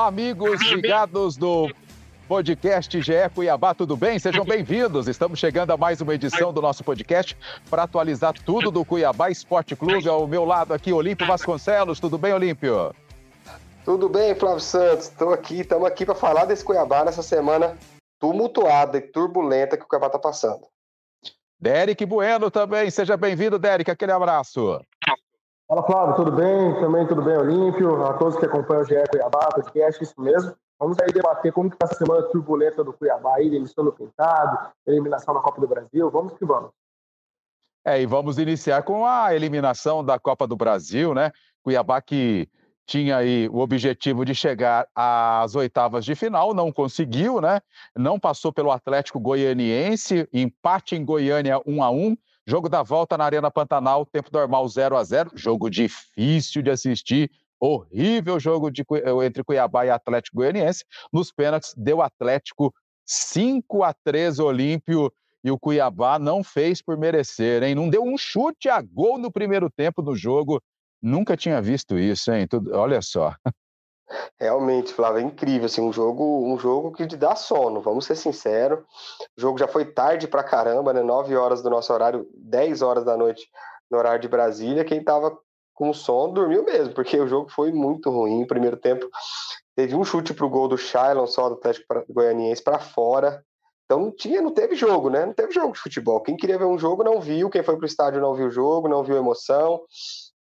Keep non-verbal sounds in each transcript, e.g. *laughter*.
Olá, amigos ligados do podcast GE Cuiabá, tudo bem? Sejam bem-vindos. Estamos chegando a mais uma edição do nosso podcast para atualizar tudo do Cuiabá Esporte Clube. Ao meu lado aqui, Olímpio Vasconcelos. Tudo bem, Olímpio? Tudo bem, Flávio Santos? Estou aqui, estamos aqui para falar desse Cuiabá nessa semana tumultuada e turbulenta que o Cuiabá está passando. Derek Bueno também. Seja bem-vindo, Derek. Aquele abraço. Fala, Flávio, tudo bem? Também tudo bem, Olímpio? A todos que acompanham o GE Cuiabá, podcast, isso mesmo. Vamos aí debater como que está essa semana turbulenta do Cuiabá aí, demissão do Pintado, eliminação da Copa do Brasil. Vamos que vamos. É, e vamos iniciar com a eliminação da Copa do Brasil, né? Cuiabá que tinha aí o objetivo de chegar às oitavas de final, não conseguiu, né? Não passou pelo Atlético Goianiense, empate em Goiânia 1 a 1 jogo da volta na Arena Pantanal, tempo normal 0 a 0 jogo difícil de assistir, horrível jogo de, entre Cuiabá e Atlético Goianiense. Nos pênaltis, deu Atlético 5 a 3 Olímpio e o Cuiabá não fez por merecer, hein? Não deu um chute a gol no primeiro tempo do jogo. Nunca tinha visto isso, hein? Tudo, olha só. *laughs* Realmente, Flávio, é incrível, assim, um jogo, um jogo que te dá sono, vamos ser sinceros. O jogo já foi tarde pra caramba, né? 9 horas do nosso horário, 10 horas da noite no horário de Brasília. Quem tava com sono dormiu mesmo, porque o jogo foi muito ruim. Primeiro tempo, teve um chute pro gol do Shailon só do Atlético Goianiense para fora. Então não tinha, não teve jogo, né? Não teve jogo de futebol. Quem queria ver um jogo não viu, quem foi pro estádio não viu o jogo, não viu emoção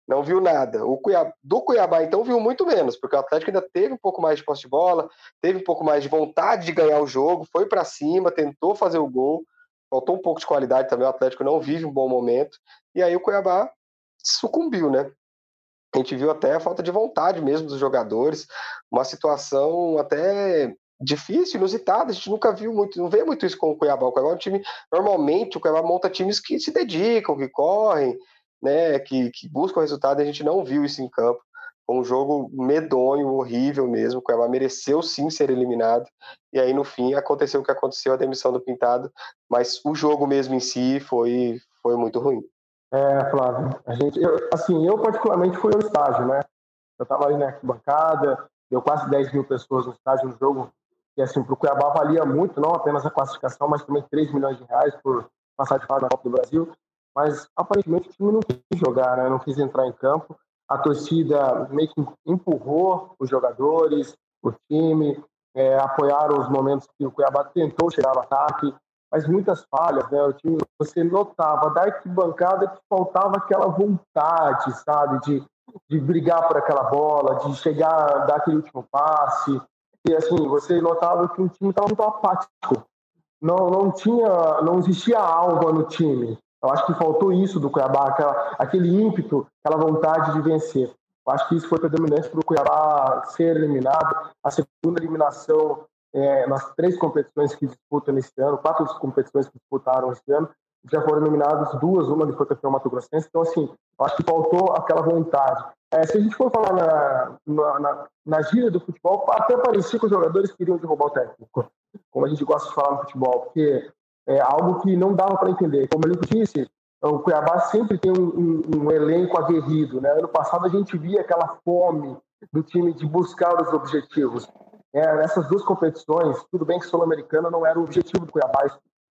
não viu nada. O Cuiabá, do Cuiabá, então, viu muito menos, porque o Atlético ainda teve um pouco mais de posse de bola, teve um pouco mais de vontade de ganhar o jogo, foi para cima, tentou fazer o gol, faltou um pouco de qualidade também, o Atlético não vive um bom momento, e aí o Cuiabá sucumbiu, né? A gente viu até a falta de vontade mesmo dos jogadores, uma situação até difícil, inusitada, a gente nunca viu muito, não vê muito isso com o Cuiabá. O Cuiabá é um time, normalmente o Cuiabá monta times que se dedicam, que correm, né, que, que o resultado, a gente não viu isso em campo. Foi um jogo medonho, horrível mesmo. O Cuiabá mereceu sim ser eliminado. E aí, no fim, aconteceu o que aconteceu, a demissão do Pintado. Mas o jogo mesmo em si foi, foi muito ruim. É, Flávio, a gente, eu, assim, eu particularmente fui ao estágio, né? Eu estava ali na arquibancada, deu quase 10 mil pessoas no estádio no jogo, e assim, para o Cuiabá valia muito, não apenas a classificação, mas também 3 milhões de reais por passar de fase na Copa do Brasil mas aparentemente o time não quis jogar, né? não quis entrar em campo. A torcida meio que empurrou os jogadores, o time, é, apoiaram os momentos que o Cuiabá tentou chegar ao ataque, mas muitas falhas, né? O time, você notava da arquibancada que faltava aquela vontade, sabe, de, de brigar por aquela bola, de chegar, dar aquele último passe. E assim, você notava que o time estava muito apático. Não, não tinha, não existia algo no time. Eu acho que faltou isso do Cuiabá, aquela, aquele ímpeto, aquela vontade de vencer. Eu acho que isso foi predominante para o Cuiabá ser eliminado. A segunda eliminação é, nas três competições que disputam nesse ano, quatro competições que disputaram esse ano, já foram eliminadas duas, uma foi campeão Mato Grossense. Então, assim, eu acho que faltou aquela vontade. É, se a gente for falar na, na, na, na gíria do futebol, até parecia que os jogadores queriam derrubar o técnico, como a gente gosta de falar no futebol, porque é algo que não dava para entender. Como ele disse, o Cuiabá sempre tem um, um, um, elenco aguerrido. Né? Ano passado a gente via aquela fome do time de buscar os objetivos. É, nessas duas competições, tudo bem que Sul-Americana não era o objetivo do Cuiabá,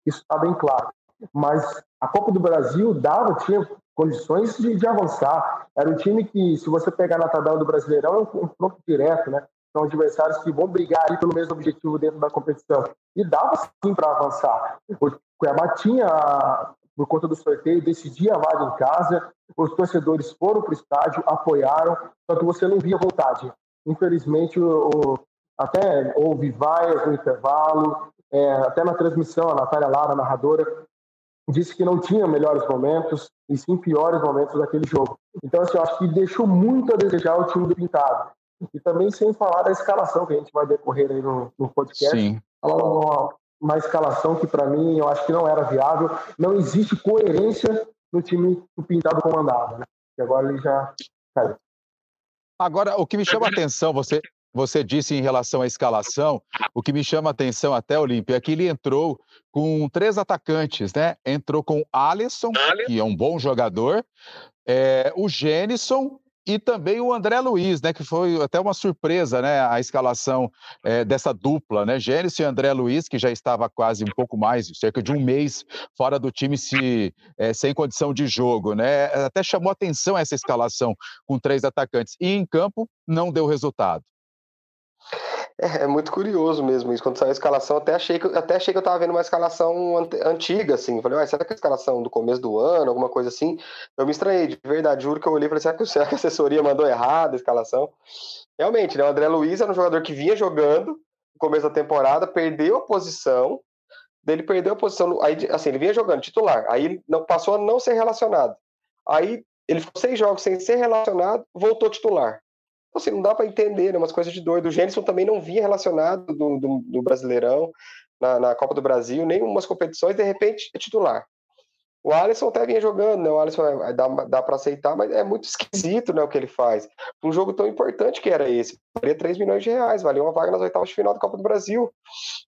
isso está bem claro. Mas a Copa do Brasil dava, tinha condições de, de, avançar. Era um time que, se você pegar na tabela do Brasileirão, é um confronto direto, né? São adversários que vão brigar aí pelo mesmo objetivo dentro da competição. E dava sim para avançar. O Cuiabá tinha, por conta do sorteio, decidia a vaga em casa, os torcedores foram para o estádio, apoiaram, só que você não via vontade. Infelizmente, o, o, até houve vaias no intervalo, é, até na transmissão, a Natália Lara, a narradora, disse que não tinha melhores momentos, e sim piores momentos daquele jogo. Então, assim, eu acho que deixou muito a desejar o time do Pintado. E também sem falar da escalação que a gente vai decorrer aí no, no podcast. Sim. Uma, uma escalação que, para mim, eu acho que não era viável. Não existe coerência no time que o Pintado comandava, né? E agora ele já caiu. Agora, o que me chama a atenção, você, você disse em relação à escalação, o que me chama a atenção até, Olímpia, é que ele entrou com três atacantes, né? Entrou com Alisson, que é um bom jogador, é, o Gênison e também o André Luiz, né, que foi até uma surpresa, né, a escalação é, dessa dupla, né, Gênesis e André Luiz, que já estava quase um pouco mais, cerca de um mês fora do time, se, é, sem condição de jogo, né, até chamou atenção essa escalação com três atacantes, e em campo não deu resultado. É, é, muito curioso mesmo isso. Quando saiu a escalação, até achei que, até achei que eu estava vendo uma escalação antiga, assim. Falei, ah, será que é a escalação do começo do ano, alguma coisa assim? Eu me estranhei, de verdade, juro que eu olhei e falei, será que, *laughs* será que a assessoria mandou errado a escalação? Realmente, né? O André Luiz era um jogador que vinha jogando no começo da temporada, perdeu a posição, ele perdeu a posição, aí, assim, ele vinha jogando titular, aí não, passou a não ser relacionado. Aí ele ficou seis jogos sem ser relacionado, voltou titular. Então, assim, não dá para entender, né? Umas coisas de doido. O Gênison também não vinha relacionado do, do, do Brasileirão, na, na, Copa do Brasil, nem umas competições, de repente é titular. O Alisson até vinha jogando, né? O Alisson é, dá, dá para aceitar, mas é muito esquisito né, o que ele faz. Um jogo tão importante que era esse. Valia 3 milhões de reais, valia uma vaga nas oitavas de final da Copa do Brasil.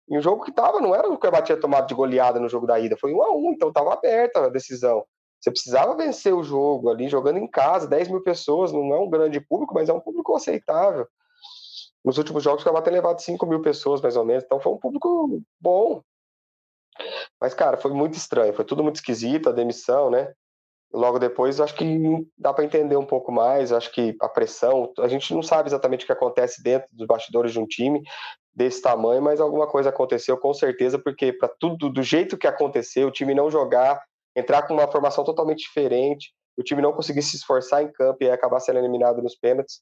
E um jogo que tava, não era o que o tinha tomado de goleada no jogo da ida, foi um a um, então tava aberta a decisão. Você precisava vencer o jogo ali, jogando em casa, 10 mil pessoas, não é um grande público, mas é um público aceitável. Nos últimos jogos, o Cuiabá tem levado 5 mil pessoas, mais ou menos, então foi um público bom. Mas, cara, foi muito estranho, foi tudo muito esquisito, a demissão, né? Logo depois, acho que dá para entender um pouco mais, acho que a pressão, a gente não sabe exatamente o que acontece dentro dos bastidores de um time desse tamanho, mas alguma coisa aconteceu com certeza, porque para tudo do jeito que aconteceu, o time não jogar entrar com uma formação totalmente diferente, o time não conseguir se esforçar em campo e acabar sendo eliminado nos pênaltis,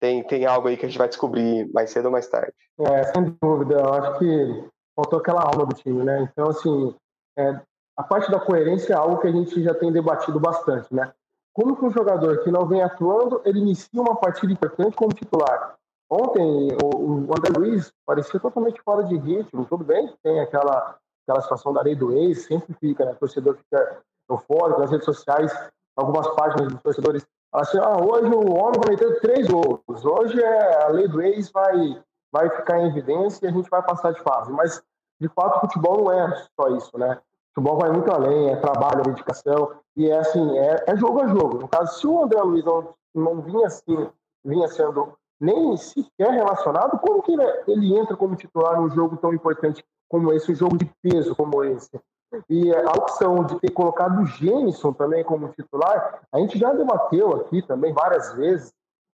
tem, tem algo aí que a gente vai descobrir mais cedo ou mais tarde. É, sem dúvida, eu acho que faltou aquela alma do time, né? Então, assim, é, a parte da coerência é algo que a gente já tem debatido bastante, né? Como que um jogador que não vem atuando, ele inicia uma partida importante como titular? Ontem, o, o André Luiz parecia totalmente fora de ritmo, tudo bem tem aquela aquela situação da lei do ex, sempre fica, né? O torcedor fica eufórico nas redes sociais, algumas páginas dos torcedores falam assim, ah, hoje o homem vai meter três gols, hoje é, a lei do ex vai, vai ficar em evidência e a gente vai passar de fase. Mas, de fato, o futebol não é só isso, né? O futebol vai muito além, é trabalho, é dedicação, e é assim, é, é jogo a jogo. No caso, se o André Luiz não, não vinha assim, vinha sendo nem sequer relacionado, como que ele, ele entra como titular num jogo tão importante como esse, um jogo de peso como esse. E a opção de ter colocado o Gênison também como titular, a gente já debateu aqui também várias vezes,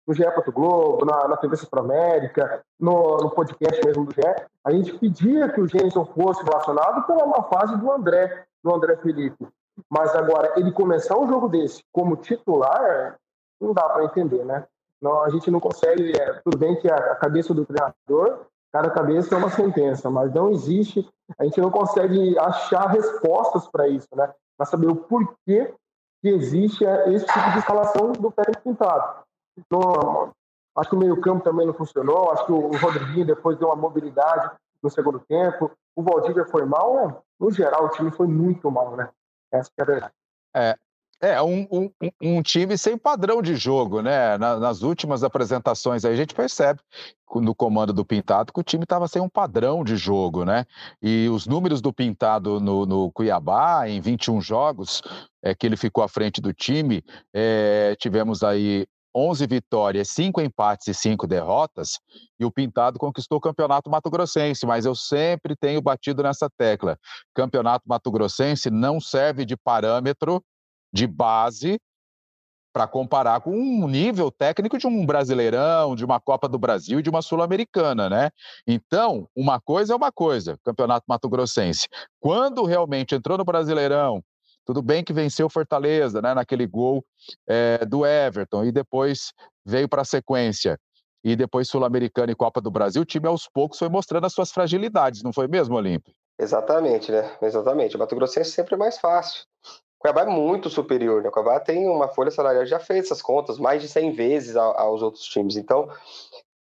no GE. Globo, na, na TV Centro América, no, no, podcast mesmo do GE, a gente pedia que o Gênison fosse relacionado pela uma fase do André, do André Felipe. Mas agora, ele começar um jogo desse como titular, não dá para entender, né? Não, a gente não consegue, é, tudo bem que a, a cabeça do treinador Cada cabeça é uma sentença, mas não existe, a gente não consegue achar respostas para isso, né? Para saber o porquê que existe esse tipo de escalação do técnico pintado. No, acho que o meio-campo também não funcionou, acho que o Rodriguinho depois deu uma mobilidade no segundo tempo, o Valdívia foi mal, né? no geral o time foi muito mal, né? Essa é a verdade. É, é, um, um, um, time sem padrão de jogo, né? nas últimas apresentações aí a gente percebe no comando do Pintado que o time estava sem um padrão de jogo, né? E os números do Pintado no, no Cuiabá, em 21 jogos, é, que ele ficou à frente do time, é, tivemos aí 11 vitórias, 5 empates e 5 derrotas, e o Pintado conquistou o Campeonato Mato Grossense, mas eu sempre tenho batido nessa tecla. Campeonato Mato Grossense não serve de parâmetro de base para comparar com um nível técnico de um Brasileirão, de uma Copa do Brasil e de uma Sul-Americana, né? Então, uma coisa é uma coisa, Campeonato Mato Grossense. Quando realmente entrou no Brasileirão, Tudo bem que venceu Fortaleza, né, naquele gol é, do Everton, e depois veio para a sequência. E depois Sul-Americana e Copa do Brasil, o time aos poucos foi mostrando as suas fragilidades, não foi mesmo, Olímpio? Exatamente, né? Exatamente. O Mato Grossense é sempre mais fácil. Cuiabá é muito superior, né? O Cuiabá tem uma folha salarial, já fez essas contas mais de 100 vezes aos outros times. Então,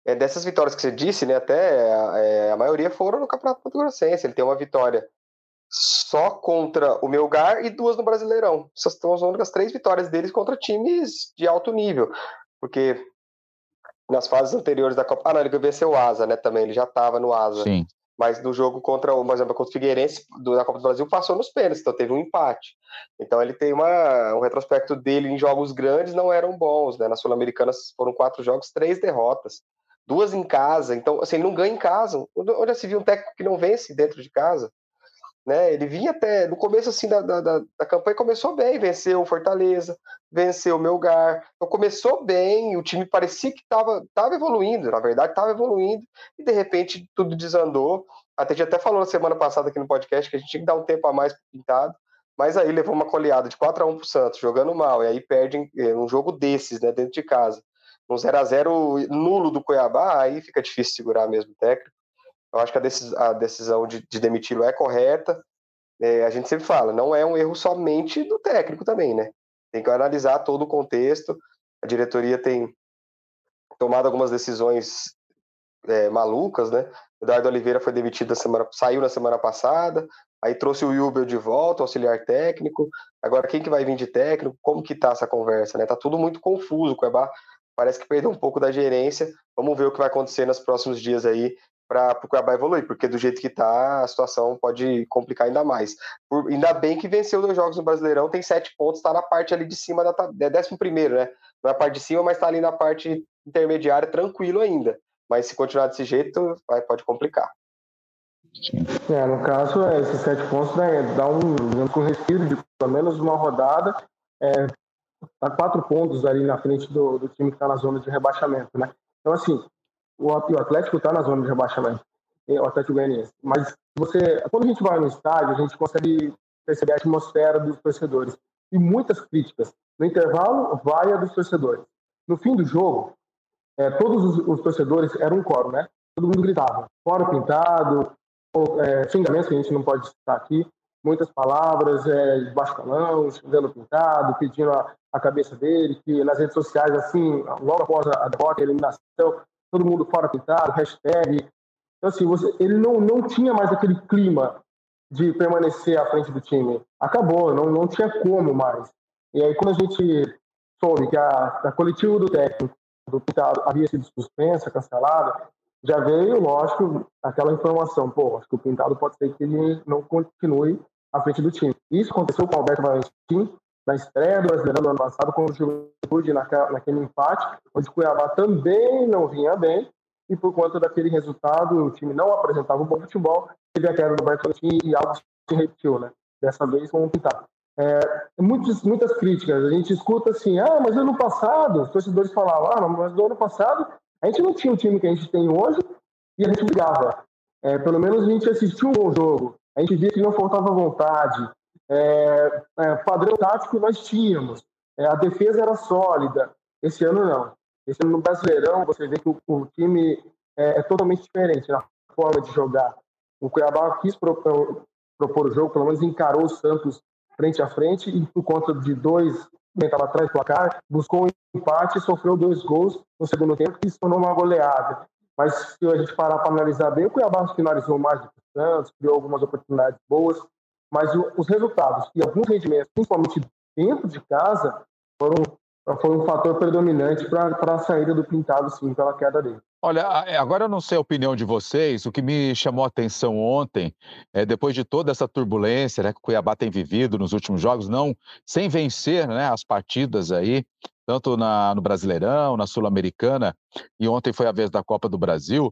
é, dessas vitórias que você disse, né? Até é, a maioria foram no Campeonato Mato Grossense. Ele tem uma vitória só contra o Melgar e duas no Brasileirão. Essas são as únicas três vitórias deles contra times de alto nível. Porque nas fases anteriores da Copa. Ah, não, ele venceu o Asa, né? Também, ele já estava no Asa. Sim. Mas no jogo contra o, por exemplo, contra o Figueirense do, da Copa do Brasil passou nos pênaltis, então teve um empate. Então ele tem uma, um retrospecto dele em jogos grandes não eram bons, né? Na Sul-Americana foram quatro jogos, três derrotas, duas em casa. Então, assim, ele não ganha em casa. Onde já se viu um técnico que não vence dentro de casa? Né? Ele vinha até no começo assim da, da, da campanha começou bem, venceu o Fortaleza, venceu o Melgar. Então começou bem, o time parecia que estava tava evoluindo, na verdade estava evoluindo, e de repente tudo desandou. Até a gente até falou na semana passada aqui no podcast que a gente tinha que dar um tempo a mais pintado, mas aí levou uma coleada de 4 a 1 para o Santos, jogando mal, e aí perde é, um jogo desses, né, dentro de casa. Um 0 a 0 nulo do Cuiabá, aí fica difícil segurar mesmo o técnico. Eu acho que a, decis a decisão de, de demiti-lo é correta. É, a gente sempre fala, não é um erro somente do técnico também, né? Tem que analisar todo o contexto. A diretoria tem tomado algumas decisões é, malucas, né? O Eduardo Oliveira foi demitido na semana, saiu na semana passada, aí trouxe o Wilber de volta, auxiliar técnico. Agora, quem que vai vir de técnico? Como que tá essa conversa, né? Tá tudo muito confuso. O Cuiabá parece que perdeu um pouco da gerência. Vamos ver o que vai acontecer nos próximos dias aí para o Cuiabá evoluir, porque do jeito que está, a situação pode complicar ainda mais. Por, ainda bem que venceu dois jogos no Brasileirão, tem sete pontos, está na parte ali de cima da é décimo primeiro, né? Na parte de cima, mas está ali na parte intermediária, tranquilo ainda. Mas se continuar desse jeito, vai, pode complicar. É, no caso, é, esses sete pontos né, dá um, um respiro de pelo menos uma rodada. É, tá quatro pontos ali na frente do, do time que está na zona de rebaixamento, né? Então, assim, o Atlético está na zona de rebaixamento, o Atlético Goianiense. Mas você, quando a gente vai no estádio, a gente consegue perceber a atmosfera dos torcedores. E muitas críticas. No intervalo, vai a dos torcedores. No fim do jogo, é, todos os, os, torcedores eram um coro, né? Todo mundo gritava, fora pintado, ou, é, xingamentos que a gente não pode citar aqui, muitas palavras, é, de baixo calão, xingando pintado, pedindo a, a, cabeça dele, que nas redes sociais, assim, logo após a derrota, a eliminação, todo mundo fora pintado, hashtag. Então, assim, você, ele não, não tinha mais aquele clima de permanecer à frente do time. Acabou, não, não tinha como mais. E aí, quando a gente soube que a, a coletiva do técnico do Pintado havia sido suspensa, cancelada, já veio, lógico, aquela informação, pô, acho que o Pintado pode ser que ele não continue à frente do time. Isso aconteceu com o Alberto Valentim, na estreia do Brasileirão do ano passado com o Juventude naquele empate, onde o Cuiabá também não vinha bem, e por conta daquele resultado, o time não apresentava um bom futebol, teve a queda do Bertolini e algo se repetiu, né? Dessa vez com o. É, muitas, muitas críticas, a gente escuta assim, ah, mas ano passado, os torcedores falavam, ah, mas no ano passado a gente não tinha o time que a gente tem hoje e a gente brigava. É, pelo menos a gente assistiu um bom jogo, a gente via que não faltava vontade, é, é, padrão tático nós tínhamos, é, a defesa era sólida. Esse ano não. Esse ano no Brasileirão você vê que o, o time é, é, totalmente diferente na forma de jogar. O Cuiabá quis propor, propor o jogo, pelo menos encarou o Santos frente a frente e por conta de dois estava atrás do placar, buscou um empate e sofreu dois gols no segundo tempo que se tornou uma goleada. Mas se a gente parar para analisar bem, o Cuiabá finalizou mais do que o Santos, criou algumas oportunidades boas, mas os resultados e alguns rendimentos, principalmente dentro de casa, foram um fator predominante para a saída do Pintado, sim, pela queda dele. Olha, é, agora eu não sei a opinião de vocês, o que me chamou a atenção ontem, é, depois de toda essa turbulência né, que o Cuiabá tem vivido nos últimos jogos, não sem vencer né, as partidas aí, tanto na, no Brasileirão, na Sul-Americana, e ontem foi a vez da Copa do Brasil,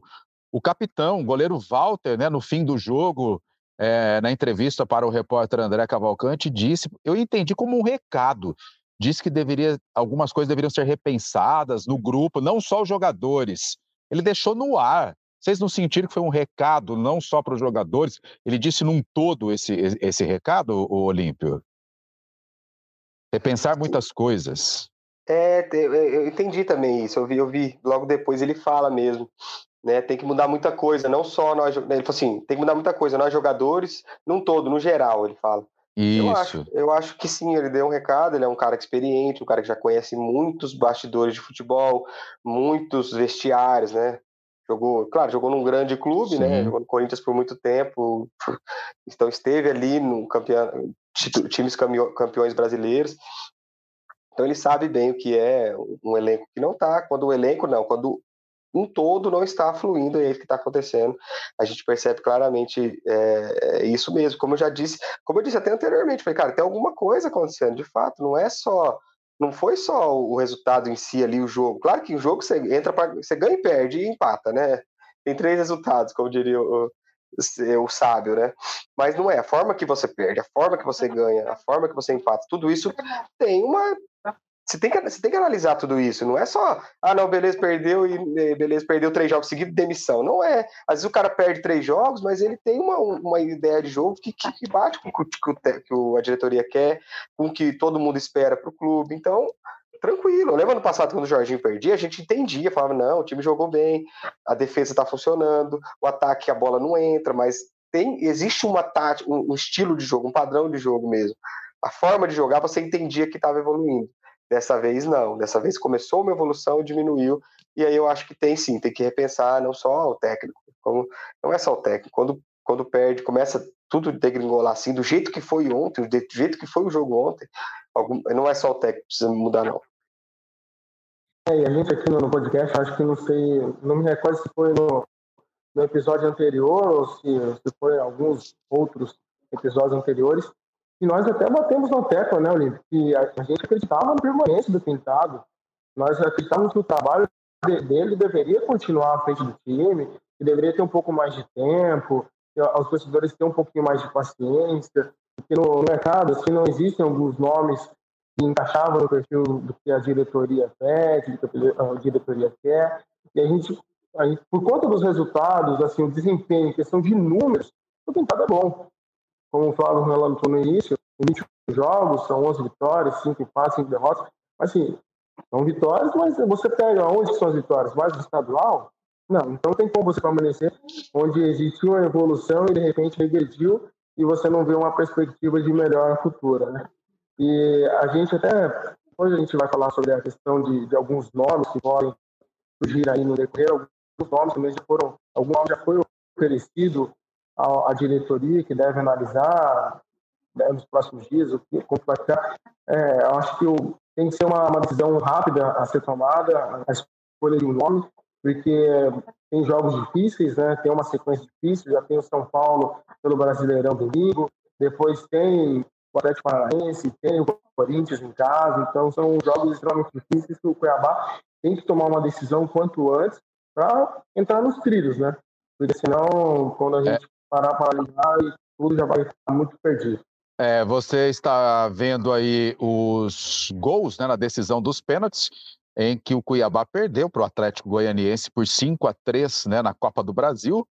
o capitão, o goleiro Walter, né, no fim do jogo, é, na entrevista para o repórter André Cavalcante, disse, eu entendi como um recado, disse que deveria, algumas coisas deveriam ser repensadas no grupo, não só os jogadores. Ele deixou no ar. Vocês não sentiram que foi um recado não só para os jogadores? Ele disse num todo esse, esse recado, o Olímpio? Repensar muitas coisas. É, eu entendi também isso. Eu vi, eu vi. Logo depois ele fala mesmo. Né, tem que mudar muita coisa, não só nós. Ele falou assim: tem que mudar muita coisa, nós jogadores, num todo, no geral, ele fala. Isso. Eu acho, eu acho que sim, ele deu um recado, ele é um cara experiente, um cara que já conhece muitos bastidores de futebol, muitos vestiários, né? Jogou, claro, jogou num grande clube, né? sim. né? Jogou no Corinthians por muito tempo, então esteve ali no campeão, times campeões brasileiros. Então ele sabe bem o que é um elenco que não tá, quando o elenco não, quando um todo não está fluindo, é isso que está acontecendo. A gente percebe claramente é, é, isso mesmo. Como eu já disse, como eu disse até anteriormente, falei, cara, tem alguma coisa acontecendo, de fato, não é só. Não foi só o resultado em si ali, o jogo. Claro que o jogo você entra para. Você ganha e perde e empata, né? Tem três resultados, como diria o, o, sábio, né? Mas não é a forma que você perde, a forma que você ganha, a forma que você empata, tudo isso tem uma você tem, que, você tem que analisar tudo isso, não é só, ah, não, beleza, perdeu e beleza, perdeu três jogos seguidos, demissão. Não é. Às vezes o cara perde três jogos, mas ele tem uma, uma ideia de jogo que, que bate com o que, que a diretoria quer, com o que todo mundo espera para o clube. Então, tranquilo. Lembra no passado, quando o Jorginho perdia, a gente entendia, falava, não, o time jogou bem, a defesa está funcionando, o ataque, a bola não entra, mas tem, existe uma tática, um, um estilo de jogo, um padrão de jogo mesmo. A forma de jogar, você entendia que estava evoluindo. Dessa vez não, dessa vez começou uma evolução, diminuiu, e aí eu acho que tem sim, tem que repensar não só o técnico, como não é só o técnico, quando, quando perde, começa tudo degringolar assim, do jeito que foi ontem, do jeito que foi o jogo ontem, algum, não é só o técnico precisa mudar não. É, e a gente aqui no podcast, acho que não sei, não me recordo se foi no, no episódio anterior ou se, se foi alguns outros episódios anteriores, e nós até batemos na tecla, né, Olímpio, que a, a, gente acreditava na permanência do Pintado. Nós acreditávamos que o trabalho dele deveria continuar à frente do time, que deveria ter um pouco mais de tempo, que os torcedores ter um pouquinho mais de paciência, porque no mercado assim, não existem alguns nomes que encaixavam no perfil do que a diretoria pede, do que a diretoria quer, e a gente, a gente por conta dos resultados, assim, o desempenho, questão de números, o Pintado é bom como o Flávio relatou no início, 20 jogos, são 11 vitórias, 5 empates, 5 derrotas. Mas, assim, são vitórias, mas você pega onde são as vitórias? Mais do estadual? Não, então tem como você permanecer onde existiu uma evolução e de repente regrediu e você não vê uma perspectiva de melhora futura, né? E a gente até, depois a gente vai falar sobre a questão de, de alguns nomes que podem surgir aí no decorrer, alguns nomes também já foram, algum nome já foi oferecido à, diretoria, que deve analisar né, nos próximos dias o que como vai ficar. É, eu acho que o, tem que ser uma, uma, decisão rápida a ser tomada, a escolha de um nome, porque tem jogos difíceis, né? tem uma sequência difícil, já tem o São Paulo pelo Brasileirão domingo, depois tem o Atlético Paranaense, tem o Corinthians em casa, então são jogos extremamente difíceis que o Cuiabá tem que tomar uma decisão quanto antes para entrar nos trilhos, né? Porque senão, quando a é. gente parar para analisar e tudo já vai ficar muito perdido. É, você está vendo aí os gols né, na decisão dos pênaltis, em que o Cuiabá perdeu para o Atlético Goianiense por 5 a 3 né, na Copa do Brasil,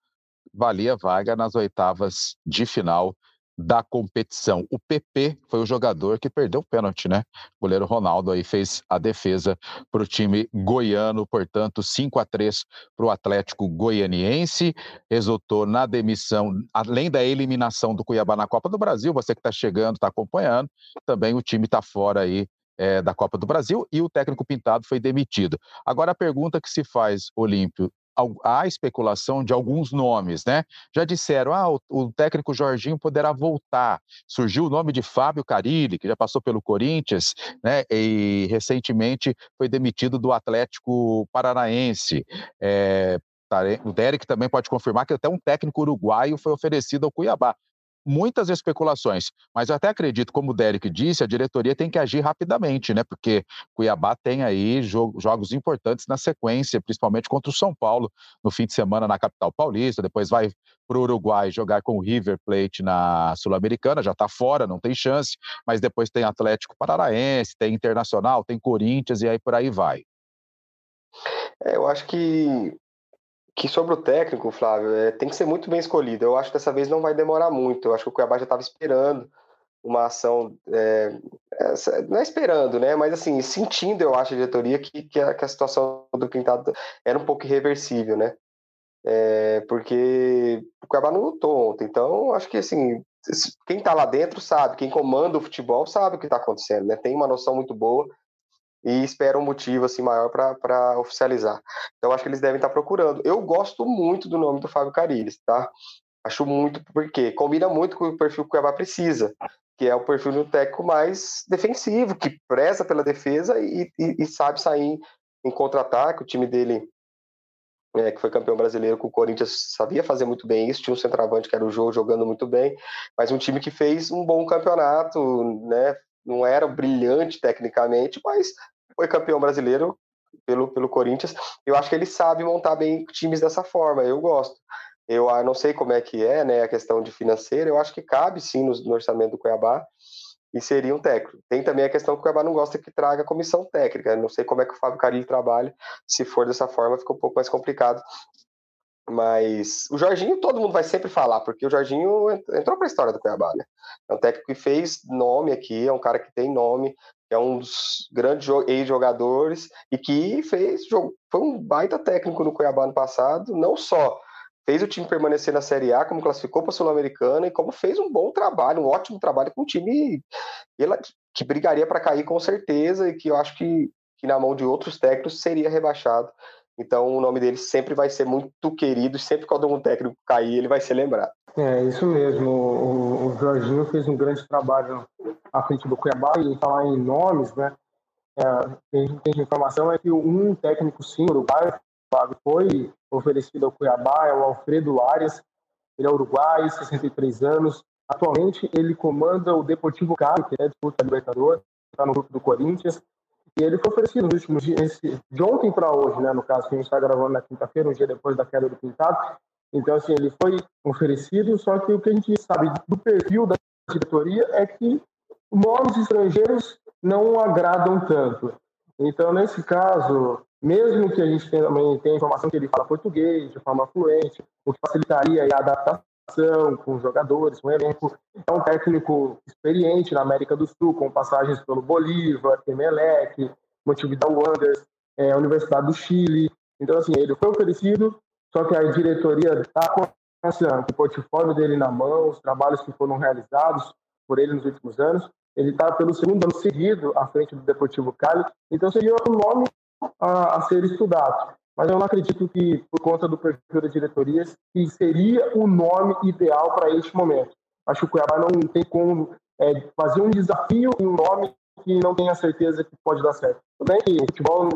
valia vaga nas oitavas de final da competição. O PP foi o jogador que perdeu o pênalti, né? O goleiro Ronaldo aí fez a defesa para o time goiano, portanto, 5 a 3 para o Atlético Goianiense. Resultou na demissão, além da eliminação do Cuiabá na Copa do Brasil, você que está chegando, está acompanhando, também o time está fora aí é, da Copa do Brasil e o técnico Pintado foi demitido. Agora a pergunta que se faz, Olímpio, há especulação de alguns nomes, né? Já disseram, ah, o, o, técnico Jorginho poderá voltar. Surgiu o nome de Fábio Carilli, que já passou pelo Corinthians, né? E recentemente foi demitido do Atlético Paranaense. É, o Derek também pode confirmar que até um técnico uruguaio foi oferecido ao Cuiabá muitas especulações, mas eu até acredito, como o Derek disse, a diretoria tem que agir rapidamente, né? Porque Cuiabá tem aí jogos importantes na sequência, principalmente contra o São Paulo no fim de semana na capital paulista, depois vai para o Uruguai jogar com o River Plate na Sul-Americana, já está fora, não tem chance, mas depois tem Atlético Paranaense, tem Internacional, tem Corinthians e aí por aí vai. É, eu acho que que sobre o técnico, Flávio, é, tem que ser muito bem escolhido. Eu acho que dessa vez não vai demorar muito. Eu acho que o Cuiabá já estava esperando uma ação, é, não é esperando, né? Mas assim, sentindo, eu acho, a diretoria que, que, a, que a situação do Pintado era um pouco irreversível, né? É, porque o Cuiabá não lutou ontem, então acho que assim, quem está lá dentro sabe, quem comanda o futebol sabe o que está acontecendo, né? Tem uma noção muito boa e espera um motivo assim maior para oficializar. Então acho que eles devem estar tá procurando. Eu gosto muito do nome do Fábio Carilles, tá? Acho muito porque combina muito com o perfil que o Cuiabá precisa que é o perfil de um técnico mais defensivo, que preza pela defesa e, e, e sabe sair em contra-ataque. O time dele, é, que foi campeão brasileiro com o Corinthians, sabia fazer muito bem isso. Tinha um centroavante que era o Jô jogando muito bem, mas um time que fez um bom campeonato, né? Não era brilhante tecnicamente, mas foi campeão brasileiro pelo, pelo Corinthians. Eu acho que ele sabe montar bem times dessa forma. Eu gosto. Eu ah, não sei como é que é, né, a questão de financeira, eu acho que cabe sim no, no orçamento do Cuiabá e seria um técnico. Tem também a questão que o Cuiabá não gosta que traga comissão técnica, não sei como é que o Fábio Carilli trabalha, se for dessa forma fica um pouco mais complicado. Mas o Jorginho todo mundo vai sempre falar, porque o Jorginho entrou para a história do Cuiabá, né? É um técnico que fez nome aqui, é um cara que tem nome, é um dos grandes ex-jogadores e que fez foi um baita técnico no Cuiabá no passado, não só fez o time permanecer na Série A, como classificou para a Sul-Americana e como fez um bom trabalho, um ótimo trabalho com um time que brigaria para cair com certeza e que eu acho que, que na mão de outros técnicos seria rebaixado. Então o nome dele sempre vai ser muito querido, sempre quando um técnico cair, ele vai ser lembrado. É, isso mesmo. O, o Jorginho fez um grande trabalho à frente do Cuiabá e falar em nomes, né? É, gente tem informação é que um técnico sim, uruguaio, foi oferecido ao Cuiabá é o Alfredo Arias. Ele é uruguaio, 63 anos. Atualmente, ele comanda o Deportivo Cali, que é disputa Libertadores, está no grupo do Corinthians. E ele foi oferecido nos últimos dias, de ontem para hoje, né, no caso, que a gente está gravando na quinta-feira, um dia depois da queda do Pintado. Então, assim, ele foi oferecido, só que o que a gente sabe do perfil da diretoria é que nomes estrangeiros não agradam tanto. Então, nesse caso, mesmo que a gente tenha, também tenha informação que ele fala português de forma fluente, o que facilitaria a adaptação com jogadores, com elenco. É um técnico experiente na América do Sul, com passagens pelo Bolívar, Emelec, Montevideo Wanderers, é, Universidade do Chile. Então, assim, ele foi oferecido, só que a diretoria está com o portfólio dele na mão, os trabalhos que foram realizados por ele nos últimos anos. Ele está pelo segundo ano seguido à frente do Deportivo Cali, então seria um nome a, a ser estudado. Mas eu não acredito que, por conta do perfil da diretoria, que seria o nome ideal para este momento. Acho que o Cuiabá não tem como é, fazer um desafio em um nome que não tenha certeza que pode dar certo. Também que futebol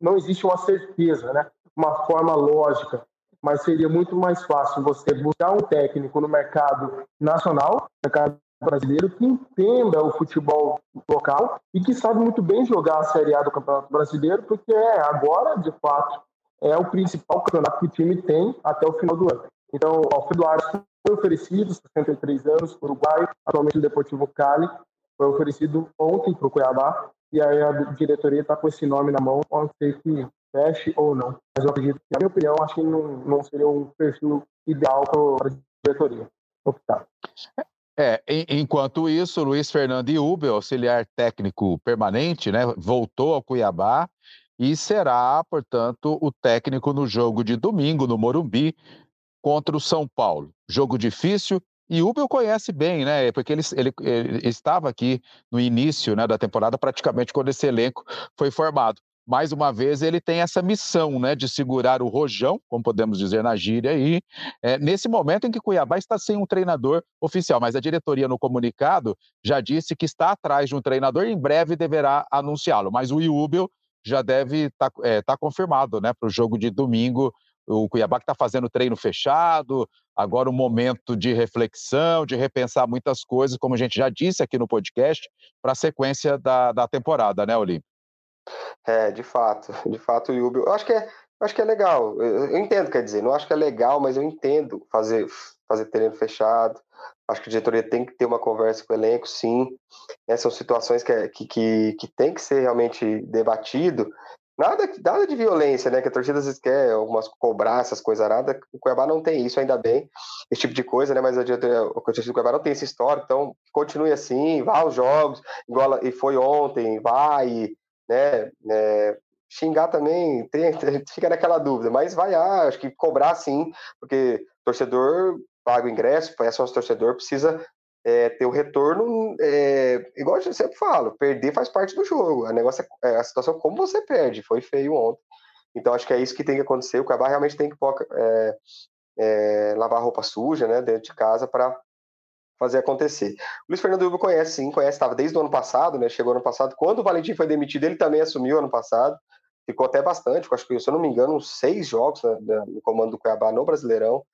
não existe uma certeza, né? uma forma lógica, mas seria muito mais fácil você buscar um técnico no mercado nacional, mercado brasileiro que entenda o futebol local e que sabe muito bem jogar a Série A do Campeonato Brasileiro, porque é, agora, de fato, é o principal campeonato que o time tem até o final do ano. Então, Alfredo Ares foi oferecido, 63 anos, Uruguai, atualmente o Deportivo Cali, foi oferecido ontem para o Cuiabá, e aí a diretoria está com esse nome na mão, pode ser que feche ou não. Mas eu acredito que, na minha opinião, acho que não, não seria um perfil ideal para a diretoria optar. É, enquanto isso, Luiz Fernando Iube, auxiliar técnico permanente, né, voltou ao Cuiabá e será, portanto, o técnico no jogo de domingo no Morumbi contra o São Paulo. Jogo difícil. E Ubel conhece bem, né? Porque ele, ele, ele estava aqui no início né, da temporada, praticamente quando esse elenco foi formado mais uma vez, ele tem essa missão né, de segurar o rojão, como podemos dizer na gíria aí, é, nesse momento em que Cuiabá está sem um treinador oficial. Mas a diretoria, no comunicado, já disse que está atrás de um treinador e em breve deverá anunciá-lo. Mas o Iúbel já deve estar tá, é, tá confirmado né, para o jogo de domingo. O Cuiabá que está fazendo treino fechado, agora um momento de reflexão, de repensar muitas coisas, como a gente já disse aqui no podcast, para a sequência da, da temporada, né, Olímpio? É, de fato, de fato, o eu acho que é, acho que é legal. Eu, eu, entendo, quer dizer, não acho que é legal, mas eu entendo fazer fazer treino fechado. Acho que a diretoria tem que ter uma conversa com o elenco, sim. Né, são situações que, é, que, que, que tem que ser realmente debatido. Nada, nada de violência, né? Que a torcida às vezes quer algumas cobrar essas coisas nada. O Cuiabá não tem isso, ainda bem, esse tipo de coisa, né? Mas a torcida do Cuiabá não tem essa história, então continue assim, vá aos jogos, igual e foi ontem, vai, né? É, xingar também, tem, *laughs* fica naquela dúvida, mas vai, ah, acho que cobrar sim, porque torcedor paga o ingresso, conhece nosso torcedor, precisa é, ter o retorno, é, igual eu sempre falo, perder faz parte do jogo. A negócio é, é a situação como você perde, foi feio ontem. Então acho que é isso que tem que acontecer. O Cabal realmente tem que é, é, lavar roupa suja, né, dentro de casa para fazer acontecer. O Luiz Fernando Hugo conhece, sim, conhece, estava desde o ano passado, né, chegou ano passado. Quando o Valentim foi demitido, ele também assumiu ano passado. Ficou até bastante, acho que, se eu não me engano, uns seis jogos né, no comando do Cuiabá no Brasileirão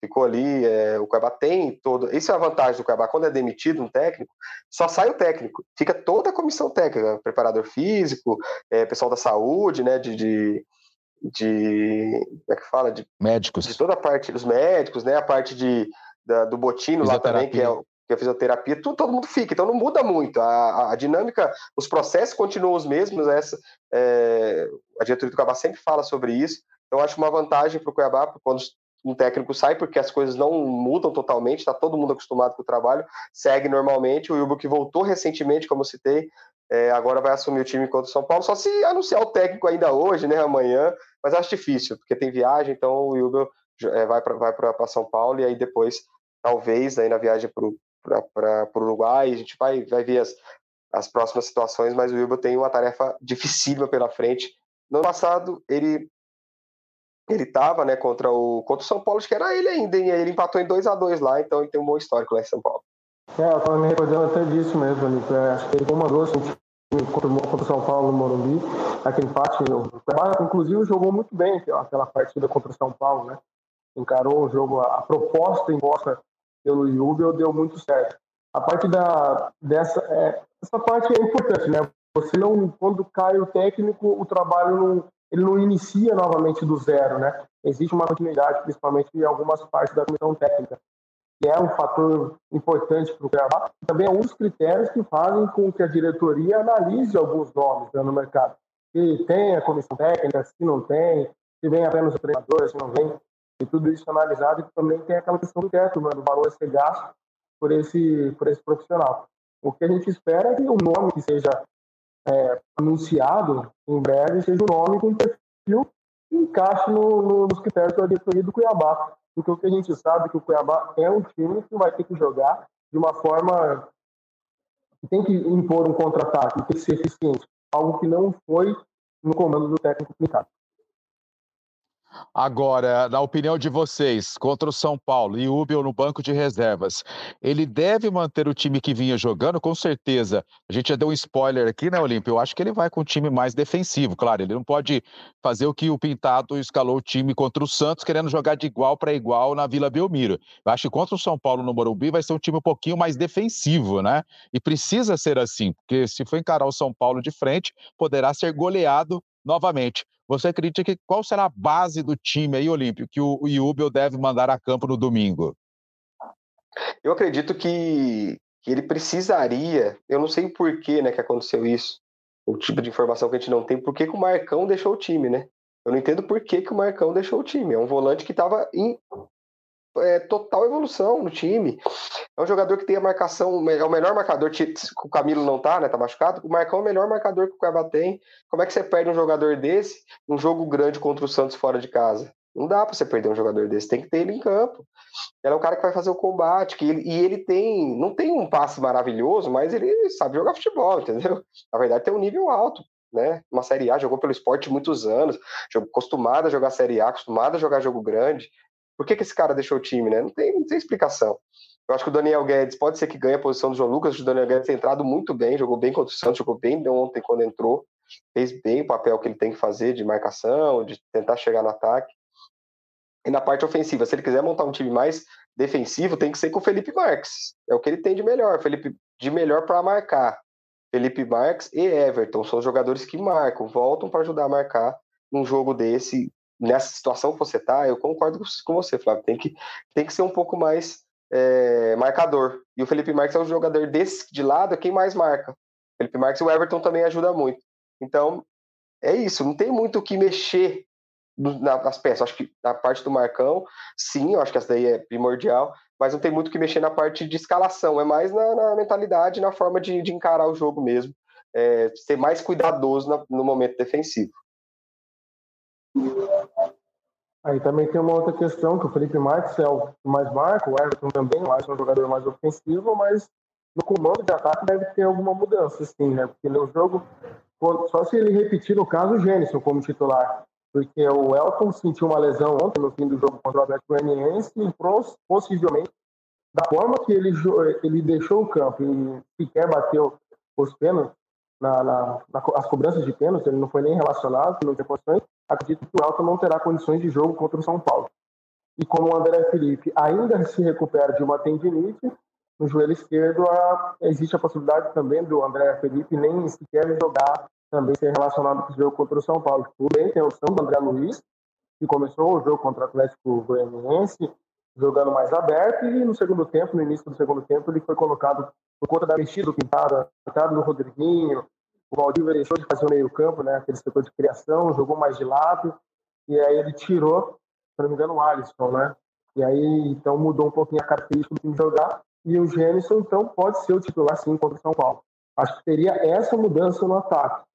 ficou ali. É, o Cuiabá tem todo. Isso é a vantagem do Cuiabá. Quando é demitido um técnico, só sai o técnico. Fica toda a comissão técnica, preparador físico, é, pessoal da saúde, né? De, de, de, como é que fala? De médicos. De toda a parte dos médicos, né? A parte de, da, do Botino lá também, que é, que é a fisioterapia, tudo, todo mundo fica. Então não muda muito. A, a, dinâmica, os processos continuam os mesmos. Essa, é, a diretoria do Cuiabá sempre fala sobre isso. Então, eu acho uma vantagem para o Cuiabá, quando um técnico sai porque as coisas não mudam totalmente, está todo mundo acostumado com o trabalho, segue normalmente. O Ilbo que voltou recentemente, como eu citei, é, agora vai assumir o time contra o São Paulo, só se anunciar o técnico ainda hoje, né, amanhã, mas acho difícil, porque tem viagem, então o Ilbo é, vai para São Paulo e aí depois, talvez, aí na viagem para o Uruguai, a gente vai, vai ver as, as próximas situações, mas o Ilbo tem uma tarefa dificílima pela frente. No ano passado, ele ele estava né, contra o contra o São Paulo, acho que era ele ainda, e ele empatou em 2 a 2 lá, então ele tem um bom histórico lá em São Paulo. É, eu estava me recordando até disso mesmo, ali, é, acho que ele comandou assim, contra, contra o São Paulo no Morumbi, aquele empate, inclusive jogou muito bem aquela partida contra o São Paulo, né? Encarou o jogo, a, a proposta imposta pelo Jubel deu muito certo. A parte da, dessa, é, essa parte é importante, né? Você não, quando cai o técnico, o trabalho não, ele não inicia novamente do zero, né? Existe uma continuidade, principalmente em algumas partes da comissão técnica, que é um fator importante para o Cuiabá. Também é um dos critérios que fazem com que a diretoria analise alguns nomes né, no mercado. Se tem a comissão técnica, se não tem, se vem apenas o treinador, se não vem. E tudo isso analisado e também tem aquela questão do teto, do valor a ser gasto por esse, por esse profissional. O que a gente espera é que o nome que seja é, anunciado em breve seja um nome com perfil que encaixe no, no, nos critérios da diretoria do Cuiabá. Porque o que a gente sabe é que o Cuiabá é um time que vai ter que jogar de uma forma que tem que impor um contra-ataque, tem que ser eficiente, algo que não foi no comando do técnico aplicado. Agora, na opinião de vocês, contra o São Paulo e Ubel no banco de reservas, ele deve manter o time que vinha jogando? Com certeza. A gente já deu um spoiler aqui, né, Olímpio? Eu acho que ele vai com um time mais defensivo, claro. Ele não pode fazer o que o Pintado escalou o time contra o Santos, querendo jogar de igual para igual na Vila Belmiro. Eu acho que contra o São Paulo no Morumbi vai ser um time um pouquinho mais defensivo, né? E precisa ser assim, porque se for encarar o São Paulo de frente, poderá ser goleado novamente. Você acredita que qual será a base do time aí, Olímpio, que o Iubel deve mandar a campo no domingo? Eu acredito que, que ele precisaria, eu não sei o porquê né, que aconteceu isso, o tipo de informação que a gente não tem, por que, que o Marcão deixou o time, né? Eu não entendo por que, que o Marcão deixou o time. É um volante que estava é, total evolução no time. É um jogador que tem a marcação, é o melhor marcador. O Camilo não tá, né? Tá machucado. O Marcão é o melhor marcador que o Cuiabá tem. Como é que você perde um jogador desse um jogo grande contra o Santos fora de casa? Não dá para você perder um jogador desse, tem que ter ele em campo. Ele é um cara que vai fazer o combate, que ele, e ele tem, não tem um passe maravilhoso, mas ele sabe jogar futebol, *laughs* entendeu? Na verdade, tem um nível alto, né? Uma Série A, jogou pelo esporte muitos anos, acostumado a jogar Série A, acostumado a jogar jogo grande. Por que, que esse cara deixou o time, né? Não tem, não tem explicação. Eu acho que o Daniel Guedes pode ser que ganhe a posição do João Lucas. O Daniel Guedes tem entrado muito bem, jogou bem contra o Santos, jogou bem ontem quando entrou. Fez bem o papel que ele tem que fazer de marcação, de tentar chegar no ataque. E na parte ofensiva, se ele quiser montar um time mais defensivo, tem que ser com o Felipe Marques. É o que ele tem de melhor. Felipe de melhor para marcar. Felipe Marques e Everton são os jogadores que marcam, voltam para ajudar a marcar num jogo desse nessa situação que você tá, eu concordo com você, Flávio. Tem que, tem que ser um pouco mais é, marcador. E o Felipe Marques é um jogador desse de lado, é quem mais marca. Felipe Marques e o Everton também ajuda muito. Então, é isso, não tem muito o que mexer nas peças. Acho que na parte do Marcão, sim, eu acho que essa daí é primordial, mas não tem muito o que mexer na parte de escalação, é mais na, na mentalidade, na forma de, de, encarar o jogo mesmo, é, ser mais cuidadoso na, no momento defensivo. Aí também tem uma outra questão, que o Felipe Marques é o mais marca, o Everton também, eu acho um jogador mais ofensivo, mas no comando de ataque deve ter alguma mudança, sim, né? Porque no jogo, só se ele repetir, no caso, o Gênison como titular, porque o Elton sentiu uma lesão ontem no fim do jogo contra o Atlético Goianiense e possivelmente da forma que ele, ele deixou o campo e sequer bateu os pênaltis, na, na, na, as cobranças de pênaltis, ele não foi nem relacionado, não tinha condições, acredito que o Elton não terá condições de jogo contra o São Paulo. E como o André Felipe ainda se recupera de uma tendinite, no joelho esquerdo a, existe a possibilidade também do André Felipe nem sequer jogar também ser relacionado com o jogo contra o São Paulo. Tudo bem, tem a opção do André Luiz, que começou o jogo contra o Atlético Goianiense, jogando mais aberto, e no segundo tempo, no início do segundo tempo, ele foi colocado por conta da mexida do Quintana, entrada do Rodriguinho, o Valdívia deixou de fazer o meio campo, né, aquele setor de criação, jogou mais de lado, e aí ele tirou, se não me engano, o Alisson, né? E aí, então, mudou um pouquinho a característica do time jogar, e o Gênison, então, pode ser o titular, sim, contra o São Paulo. Acho que teria essa mudança no ataque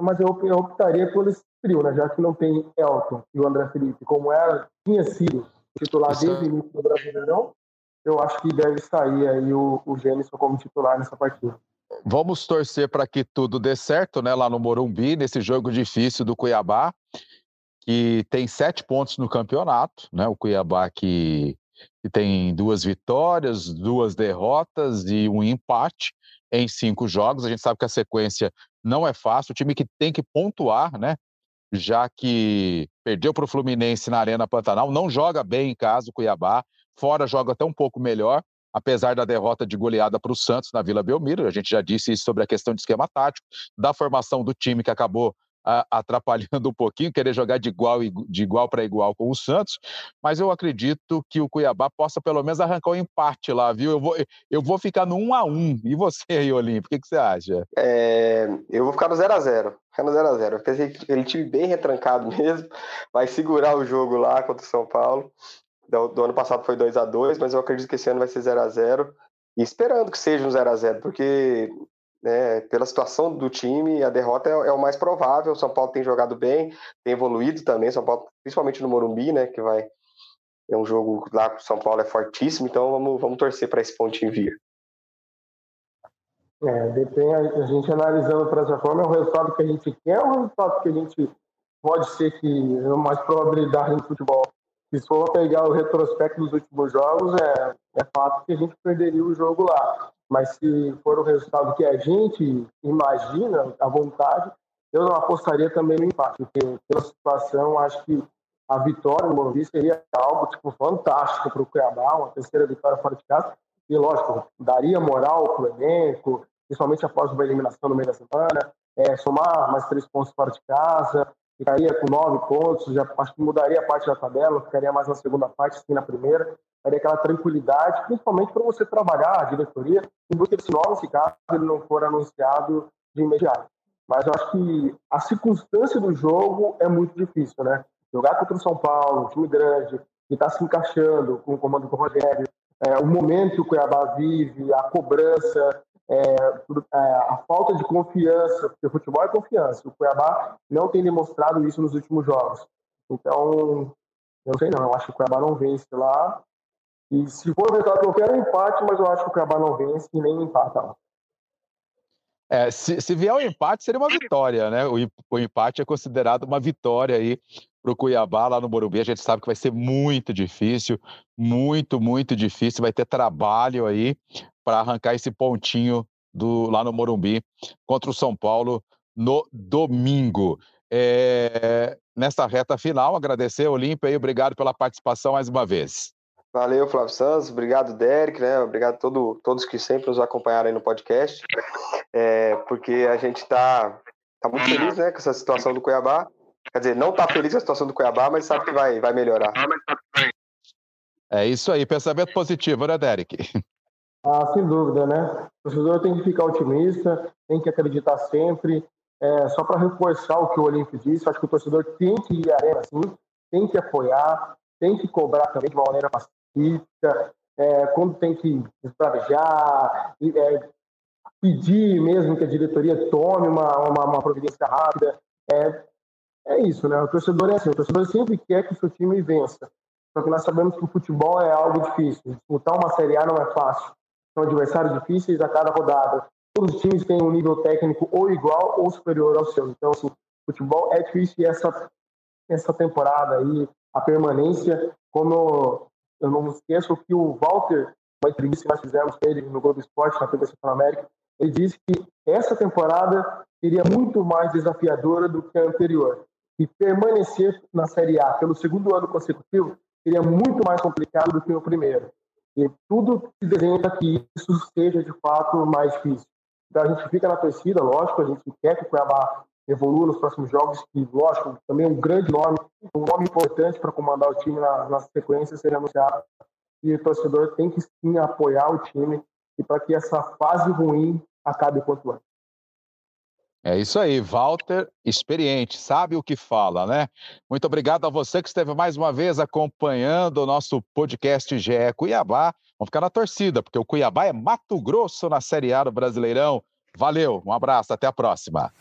mas eu, eu optaria por esse trio, né? Já que não tem Elton e o André Felipe, como era, tinha sido titular desde o início do Brasileirão, eu acho que deve sair aí o, o Gênison como titular nessa partida. Vamos torcer para que tudo dê certo, né? Lá no Morumbi, nesse jogo difícil do Cuiabá, que tem sete pontos no campeonato, né? O Cuiabá que, que tem duas vitórias, duas derrotas e um empate em cinco jogos. A gente sabe que a sequência não é fácil, o time que tem que pontuar, né? Já que perdeu para o Fluminense na Arena Pantanal, não joga bem em casa o Cuiabá, fora joga até um pouco melhor, apesar da derrota de goleada para o Santos na Vila Belmiro. A gente já disse isso sobre a questão de esquema tático, da formação do time que acabou atrapalhando *laughs* um pouquinho, querer jogar de igual, de igual para igual com o Santos, mas eu acredito que o Cuiabá possa pelo menos arrancar um empate lá, viu? Eu vou, eu vou ficar no 1 a 1 E você aí, o que, que você acha? É, eu vou ficar no 0 a 0 Ficar no 0 a 0 Eu pensei que ele time bem retrancado *laughs* mesmo, vai segurar o jogo lá contra o São Paulo. Do, do ano passado foi 2 a 2 mas eu acredito que esse ano vai ser 0 a 0 e esperando que seja um 0 a 0 porque né, pela situação do time, a derrota é, é, o mais provável. O São Paulo tem jogado bem, tem evoluído também. São Paulo, principalmente no Morumbi, né, que vai é um jogo lá com o São Paulo é fortíssimo. Então vamos, vamos torcer para esse pontinho vir. É, depende, a gente analisando para essa forma, é o resultado que a gente quer, ou o resultado que a gente pode ser que é mais probabilidade no futebol. Se for pegar o retrospecto dos últimos jogos, é, é fato que a gente perderia o jogo lá. Mas se for o resultado que a gente imagina, à vontade, eu não apostaria também no empate, porque pela situação, acho que a vitória no Morumbi seria algo tipo, fantástico para o Cuiabá, uma terceira vitória fora de casa, e lógico, daria moral para o elenco, principalmente após uma eliminação no meio da semana, é, somar mais três pontos fora de casa, ficaria com nove pontos, já acho que mudaria a parte da tabela, ficaria mais na segunda parte, sim na primeira, daria aquela tranquilidade, principalmente para você trabalhar a diretoria em busca desse nome, se caso ele não for anunciado de imediato. Mas eu acho que a circunstância do jogo é muito difícil, né? Jogar contra o São Paulo, um time grande, que está se encaixando com o comando do Rogério, é, o momento que o Cuiabá vive, a cobrança, é, é, a falta de confiança, porque o futebol é confiança. O Cuiabá não tem demonstrado isso nos últimos jogos. Então, eu sei não, eu acho que o Cuiabá não vence lá. E se for o resultado eu quero, é empate, mas eu acho que o Cuiabá não vence e nem empata. É, se, se vier o um empate, seria uma vitória, né? O, o empate é considerado uma vitória aí para o Cuiabá lá no Morumbi. A gente sabe que vai ser muito difícil, muito, muito difícil. Vai ter trabalho aí para arrancar esse pontinho do, lá no Morumbi contra o São Paulo no domingo. É, nessa reta final, agradecer, Olímpia, e obrigado pela participação mais uma vez. Valeu, Flávio Santos. Obrigado, Derek, né? Obrigado a todo, todos que sempre nos acompanharam aí no podcast. É, porque a gente está tá muito feliz né, com essa situação do Cuiabá. Quer dizer, não está feliz com a situação do Cuiabá, mas sabe que vai, vai melhorar. É isso aí, pensamento positivo, né, Derek? *laughs* Ah, sem dúvida, né? O torcedor tem que ficar otimista, tem que acreditar sempre. é, só para reforçar o que o Olímpio disse, acho que o torcedor tem que ir à arena, sim, tem que apoiar, tem que cobrar também de uma maneira pacífica, é, quando tem que esbravejar, é, pedir mesmo que a diretoria tome uma, uma, uma providência rápida. É, é isso, né? O torcedor é assim, o torcedor sempre quer que o seu time vença. Só que nós sabemos que o futebol é algo difícil. Disputar uma Série A não é fácil. São adversários difíceis a cada rodada. Todos os times têm um nível técnico ou igual ou superior ao seu. Então, assim, futebol é difícil e essa, essa temporada aí, a permanência, como eu não esqueço que o Walter, uma entrevista que nós fizemos com ele no Globo Esporte, na TV Central América, ele disse que essa temporada seria muito mais desafiadora do que a anterior. E permanecer na Série A pelo segundo ano consecutivo seria muito mais complicado do que o primeiro. E tudo se desenha para que isso seja de fato mais difícil. Então a gente fica na torcida, lógico, a gente quer que o Cuiabá evolua nos próximos jogos, que, lógico, também é um grande nome, um nome importante para comandar o time na, na sequência seja anunciado. E o torcedor tem que sim apoiar o time e para que essa fase ruim acabe quanto antes. É isso aí, Walter, experiente, sabe o que fala, né? Muito obrigado a você que esteve mais uma vez acompanhando o nosso podcast GE Cuiabá. Vamos ficar na torcida, porque o Cuiabá é Mato Grosso na Série A do Brasileirão. Valeu, um abraço, até a próxima.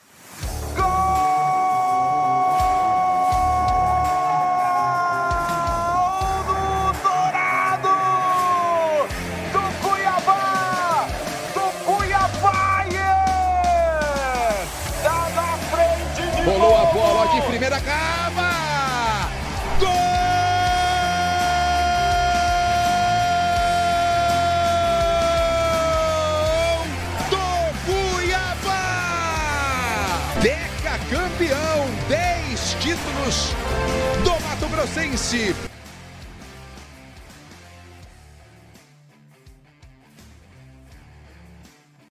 Grossense.